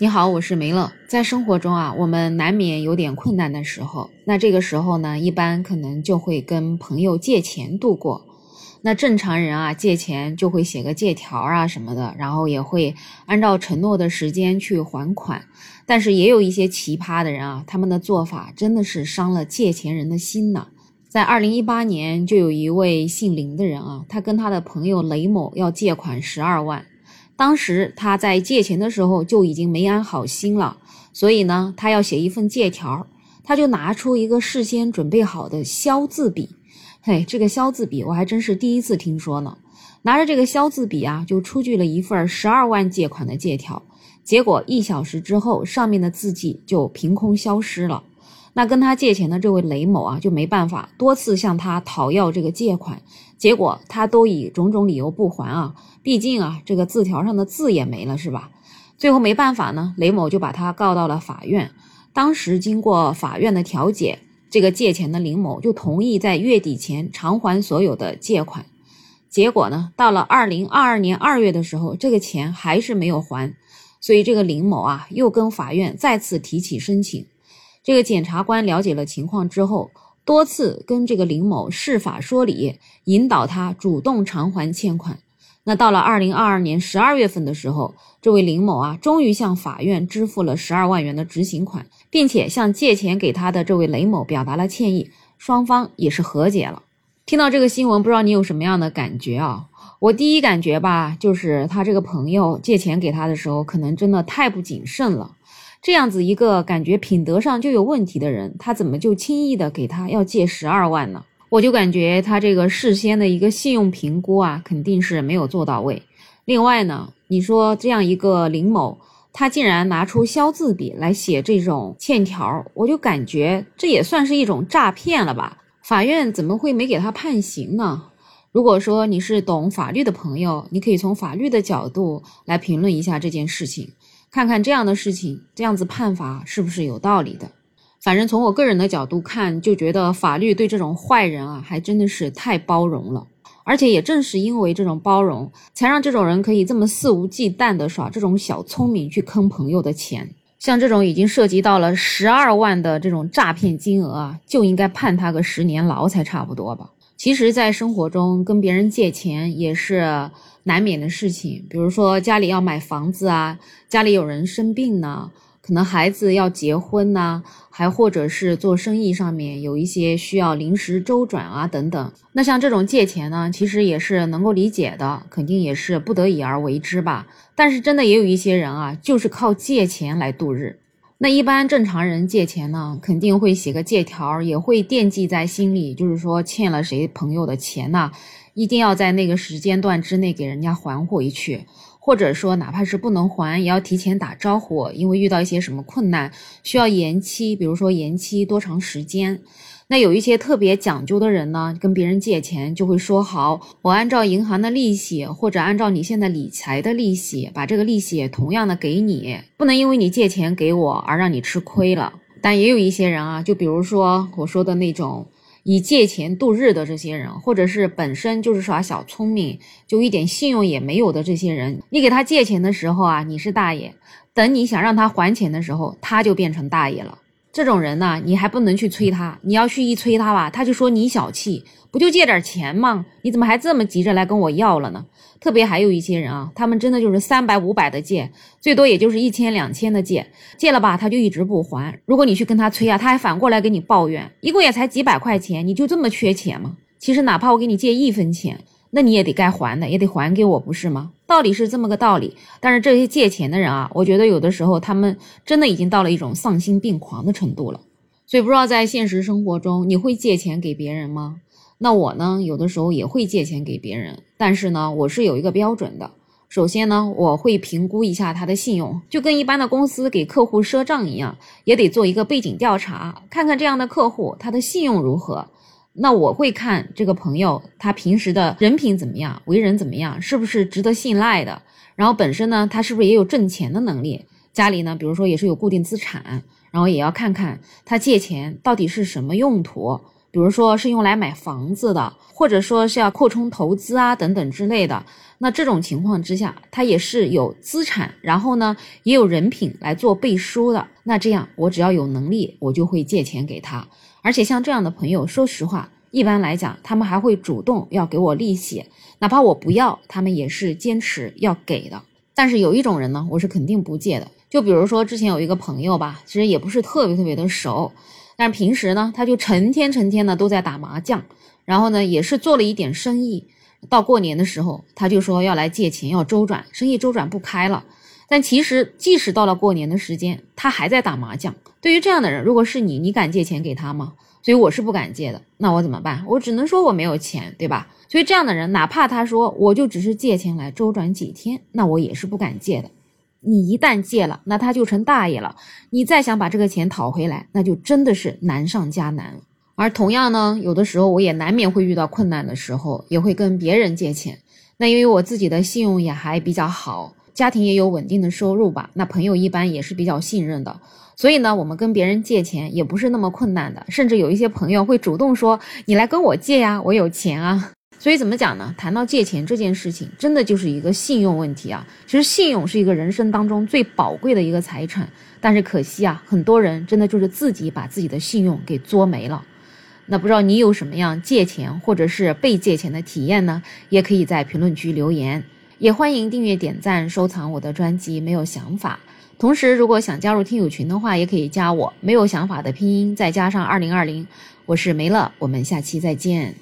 你好，我是梅乐。在生活中啊，我们难免有点困难的时候，那这个时候呢，一般可能就会跟朋友借钱度过。那正常人啊，借钱就会写个借条啊什么的，然后也会按照承诺的时间去还款。但是也有一些奇葩的人啊，他们的做法真的是伤了借钱人的心呢。在二零一八年，就有一位姓林的人啊，他跟他的朋友雷某要借款十二万。当时他在借钱的时候就已经没安好心了，所以呢，他要写一份借条，他就拿出一个事先准备好的消字笔，嘿，这个消字笔我还真是第一次听说呢。拿着这个消字笔啊，就出具了一份十二万借款的借条，结果一小时之后，上面的字迹就凭空消失了。那跟他借钱的这位雷某啊，就没办法，多次向他讨要这个借款，结果他都以种种理由不还啊。毕竟啊，这个字条上的字也没了，是吧？最后没办法呢，雷某就把他告到了法院。当时经过法院的调解，这个借钱的林某就同意在月底前偿还所有的借款。结果呢，到了二零二二年二月的时候，这个钱还是没有还，所以这个林某啊，又跟法院再次提起申请。这个检察官了解了情况之后，多次跟这个林某释法说理，引导他主动偿还欠款。那到了二零二二年十二月份的时候，这位林某啊，终于向法院支付了十二万元的执行款，并且向借钱给他的这位雷某表达了歉意，双方也是和解了。听到这个新闻，不知道你有什么样的感觉啊？我第一感觉吧，就是他这个朋友借钱给他的时候，可能真的太不谨慎了。这样子一个感觉品德上就有问题的人，他怎么就轻易的给他要借十二万呢？我就感觉他这个事先的一个信用评估啊，肯定是没有做到位。另外呢，你说这样一个林某，他竟然拿出消字笔来写这种欠条，我就感觉这也算是一种诈骗了吧？法院怎么会没给他判刑呢？如果说你是懂法律的朋友，你可以从法律的角度来评论一下这件事情。看看这样的事情，这样子判罚是不是有道理的？反正从我个人的角度看，就觉得法律对这种坏人啊，还真的是太包容了。而且也正是因为这种包容，才让这种人可以这么肆无忌惮的耍这种小聪明去坑朋友的钱。像这种已经涉及到了十二万的这种诈骗金额啊，就应该判他个十年牢才差不多吧。其实，在生活中跟别人借钱也是难免的事情，比如说家里要买房子啊，家里有人生病呢，可能孩子要结婚呐，还或者是做生意上面有一些需要临时周转啊等等。那像这种借钱呢，其实也是能够理解的，肯定也是不得已而为之吧。但是真的也有一些人啊，就是靠借钱来度日。那一般正常人借钱呢，肯定会写个借条，也会惦记在心里，就是说欠了谁朋友的钱呢，一定要在那个时间段之内给人家还回去，或者说哪怕是不能还，也要提前打招呼，因为遇到一些什么困难需要延期，比如说延期多长时间。那有一些特别讲究的人呢，跟别人借钱就会说好，我按照银行的利息，或者按照你现在理财的利息，把这个利息同样的给你，不能因为你借钱给我而让你吃亏了。但也有一些人啊，就比如说我说的那种以借钱度日的这些人，或者是本身就是耍小聪明，就一点信用也没有的这些人，你给他借钱的时候啊，你是大爷，等你想让他还钱的时候，他就变成大爷了。这种人呢，你还不能去催他，你要去一催他吧，他就说你小气，不就借点钱吗？你怎么还这么急着来跟我要了呢？特别还有一些人啊，他们真的就是三百五百的借，最多也就是一千两千的借，借了吧他就一直不还。如果你去跟他催啊，他还反过来跟你抱怨，一共也才几百块钱，你就这么缺钱吗？其实哪怕我给你借一分钱。那你也得该还的，也得还给我，不是吗？道理是这么个道理。但是这些借钱的人啊，我觉得有的时候他们真的已经到了一种丧心病狂的程度了。所以不知道在现实生活中，你会借钱给别人吗？那我呢，有的时候也会借钱给别人，但是呢，我是有一个标准的。首先呢，我会评估一下他的信用，就跟一般的公司给客户赊账一样，也得做一个背景调查，看看这样的客户他的信用如何。那我会看这个朋友，他平时的人品怎么样，为人怎么样，是不是值得信赖的？然后本身呢，他是不是也有挣钱的能力？家里呢，比如说也是有固定资产，然后也要看看他借钱到底是什么用途。比如说是用来买房子的，或者说是要扩充投资啊等等之类的。那这种情况之下，他也是有资产，然后呢也有人品来做背书的。那这样我只要有能力，我就会借钱给他。而且像这样的朋友，说实话，一般来讲，他们还会主动要给我利息，哪怕我不要，他们也是坚持要给的。但是有一种人呢，我是肯定不借的。就比如说之前有一个朋友吧，其实也不是特别特别的熟，但平时呢，他就成天成天的都在打麻将，然后呢也是做了一点生意。到过年的时候，他就说要来借钱，要周转，生意周转不开了。但其实，即使到了过年的时间，他还在打麻将。对于这样的人，如果是你，你敢借钱给他吗？所以我是不敢借的。那我怎么办？我只能说我没有钱，对吧？所以这样的人，哪怕他说我就只是借钱来周转几天，那我也是不敢借的。你一旦借了，那他就成大爷了。你再想把这个钱讨回来，那就真的是难上加难。而同样呢，有的时候我也难免会遇到困难的时候，也会跟别人借钱。那因为我自己的信用也还比较好，家庭也有稳定的收入吧，那朋友一般也是比较信任的，所以呢，我们跟别人借钱也不是那么困难的。甚至有一些朋友会主动说：“你来跟我借呀，我有钱啊。”所以怎么讲呢？谈到借钱这件事情，真的就是一个信用问题啊。其实信用是一个人生当中最宝贵的一个财产，但是可惜啊，很多人真的就是自己把自己的信用给作没了。那不知道你有什么样借钱或者是被借钱的体验呢？也可以在评论区留言，也欢迎订阅、点赞、收藏我的专辑。没有想法。同时，如果想加入听友群的话，也可以加我。没有想法的拼音再加上二零二零，我是梅乐，我们下期再见。